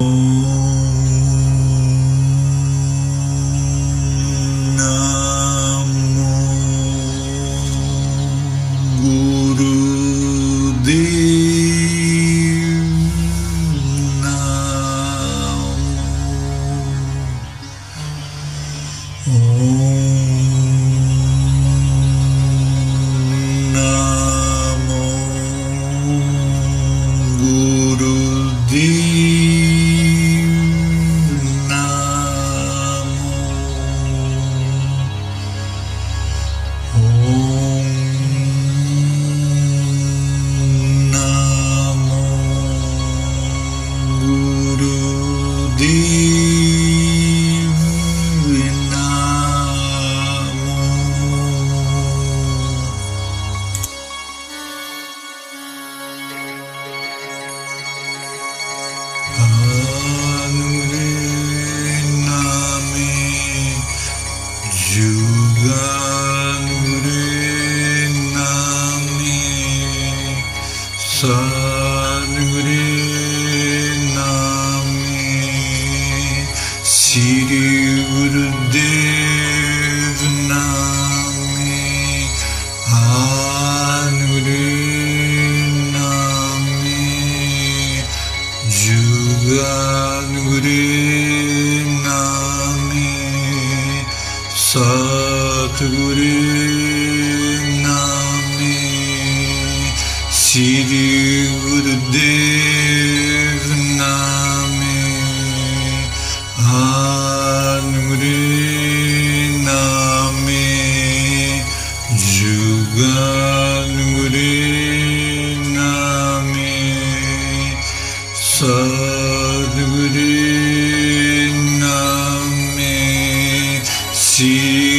嗯。Şiiri üründe Sadguruname Sri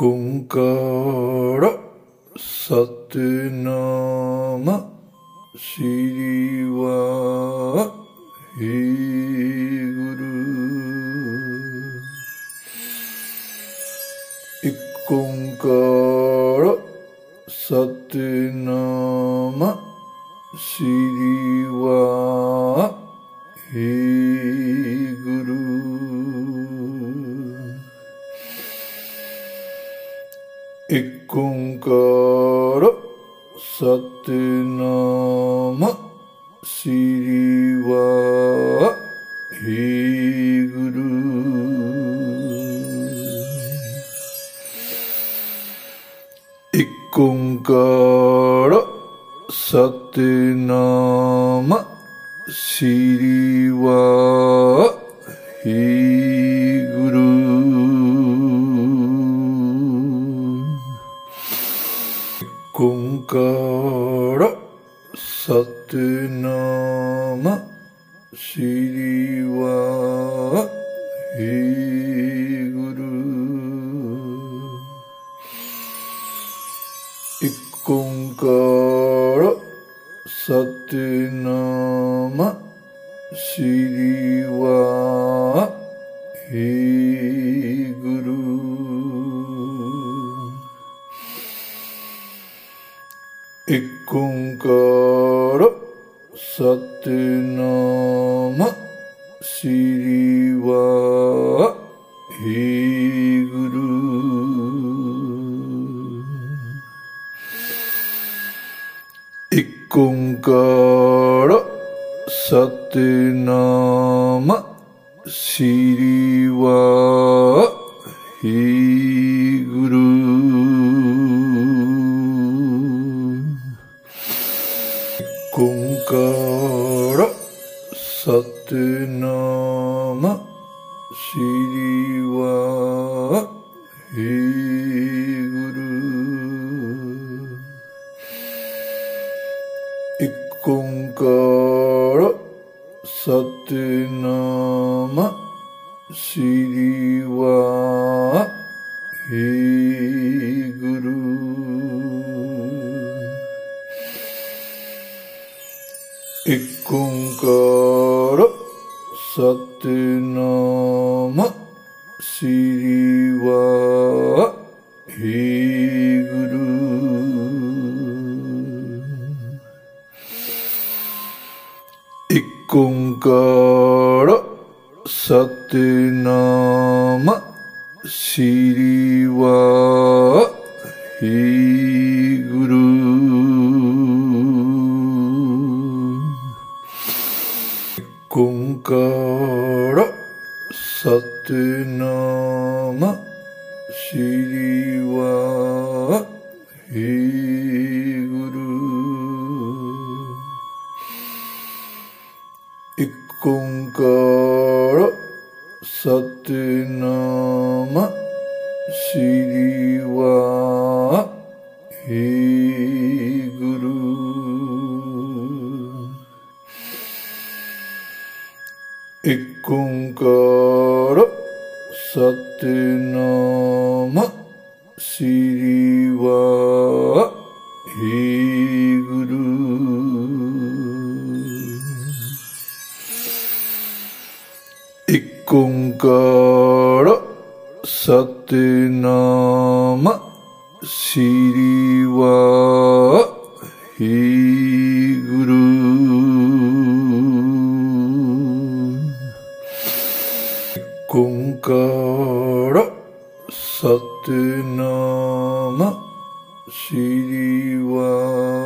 Kunkar さてなましりはひぐる一根からさてなさてなましりはひぐるこんからさてなてなましりはへぐる一根からさてなましりましりは一根からさてなま尻はひ欲望。今からさてなま知りは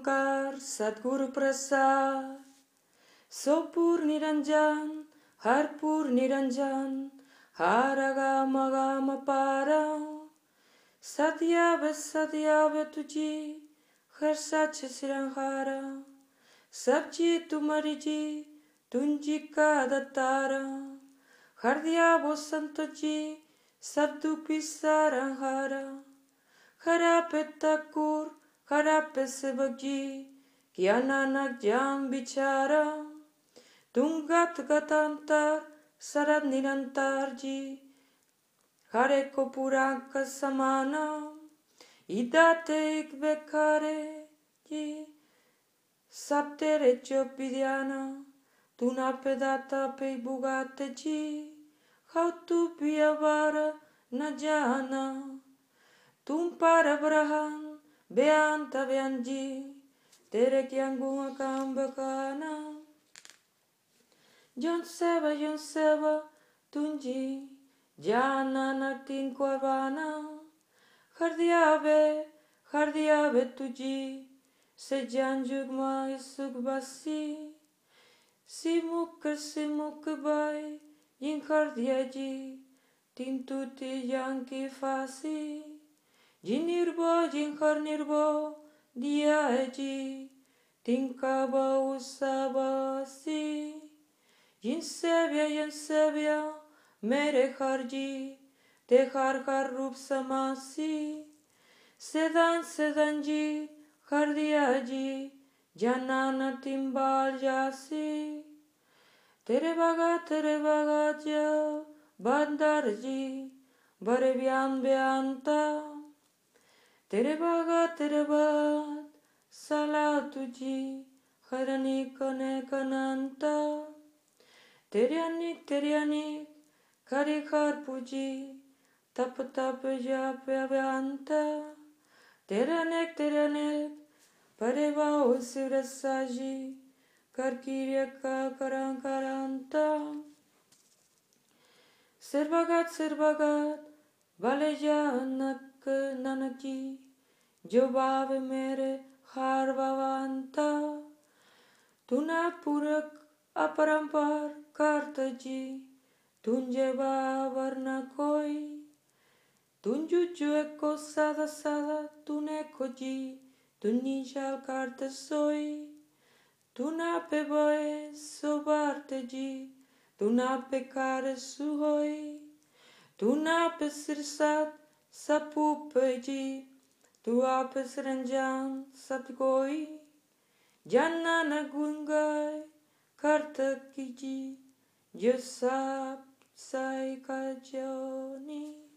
ओंकार सद्गुरु प्रसाद सोपुर निरंजन हरपुर निरंजन हर गम गम पार सत्याव सत्याव तुझी हर सच श्रृंहार सब जी तुम्हारी जी तुंजी का दत्तार हर दिया वो संत जी सब दुपी सारा हरा खरा पे तकूर karapesvagi gyananagyam bichara dungat gatantar sarat nirantarji hare kopuranka samana idate ikvekare ji sapte regio pidiana tuna pedata pe bugate ji how tu piyavara najana tum parabrahan Beanta Beanji Tere Kiangua Kambakana John Seba John Seba Tunji Jana Naktin Kwavana Hardiabe Hardiabe Tuji Sejan JugmaIsugbasi Simuk Simuk Bai Yin Hardiaji Tintuti Yanki Fasi Jinirbo, jinkor nirbo, diaji, tinkaba usabasi. Jinsevya, jinsevya, mere harji, te har har rup samasi. Sedan, sedanji, hardiaji, janana timbal jasi. तेरे बागा तेरे बागा जब बंदर जी बरे bian बयान था Tere Bad Salatuji Harani Kane Kananta Teryanik Teryanik Karikar Puji Tap Tap Jap Vyanta Teranek Teranek Pareva Usirasaji Karkiryaka Karankaranta Servagat Servagat Valeja que nanaki, jobave mere harvavanta, tunapurak aparampar kartaji, tunjeva varnakoi, tunjuju sada sada tunekoji, tunijal kartasoi, tunape boe sobartaji, tunape kare suhoi, tunape sirsat Sapupeji Tua Pesranjan Sapgoi Janana Gungai Kartakiji Yosap Sai Kajoni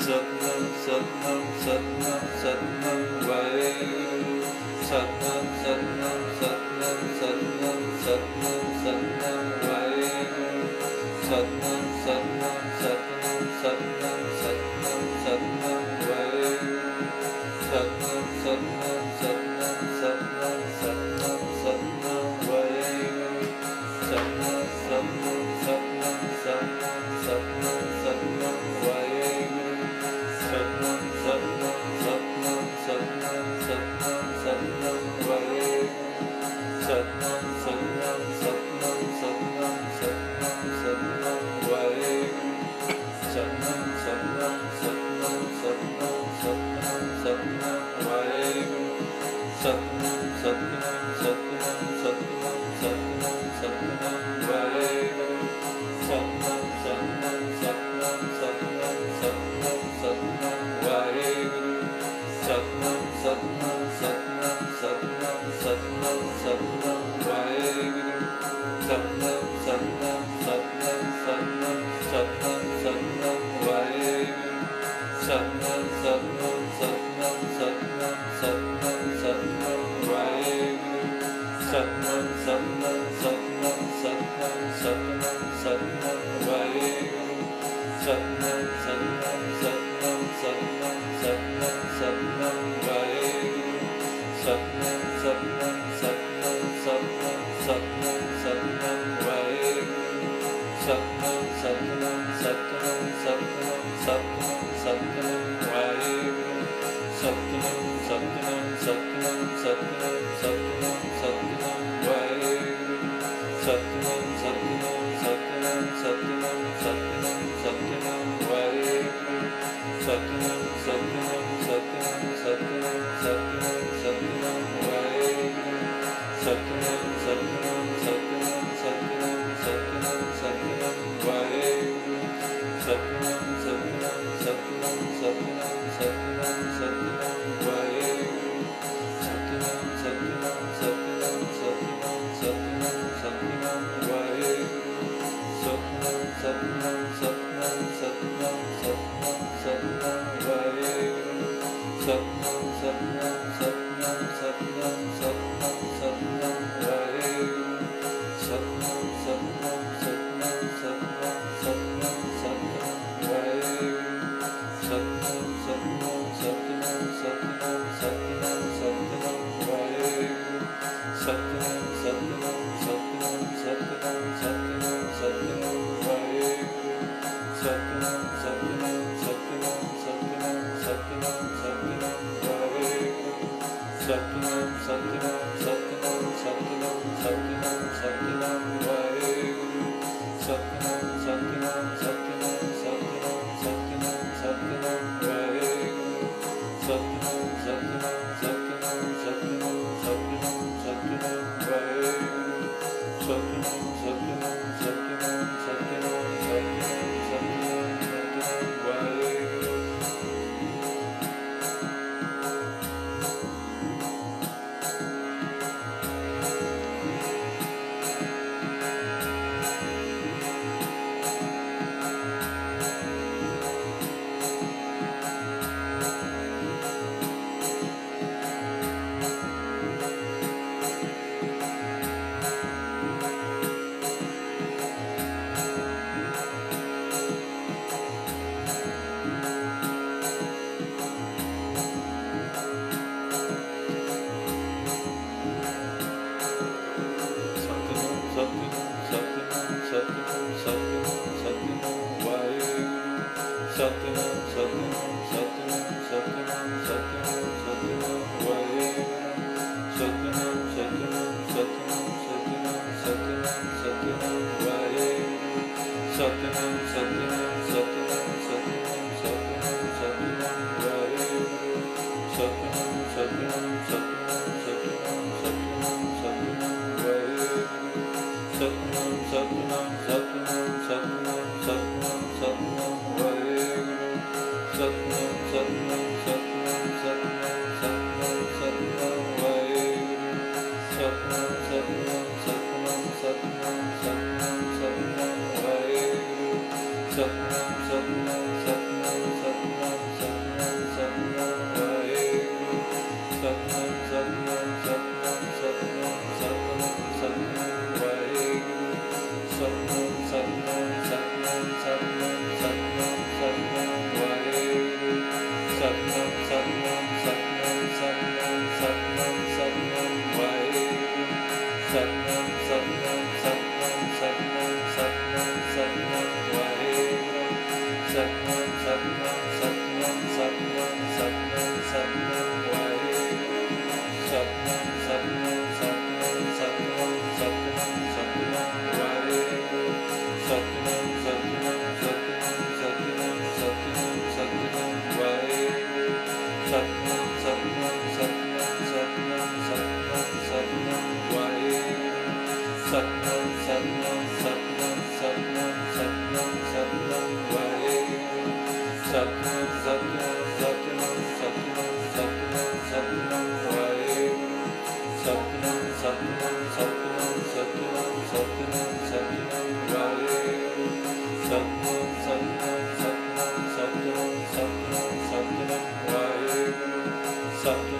Satnam Vaheguru Satnam Satnam sụp sụp sụp 上。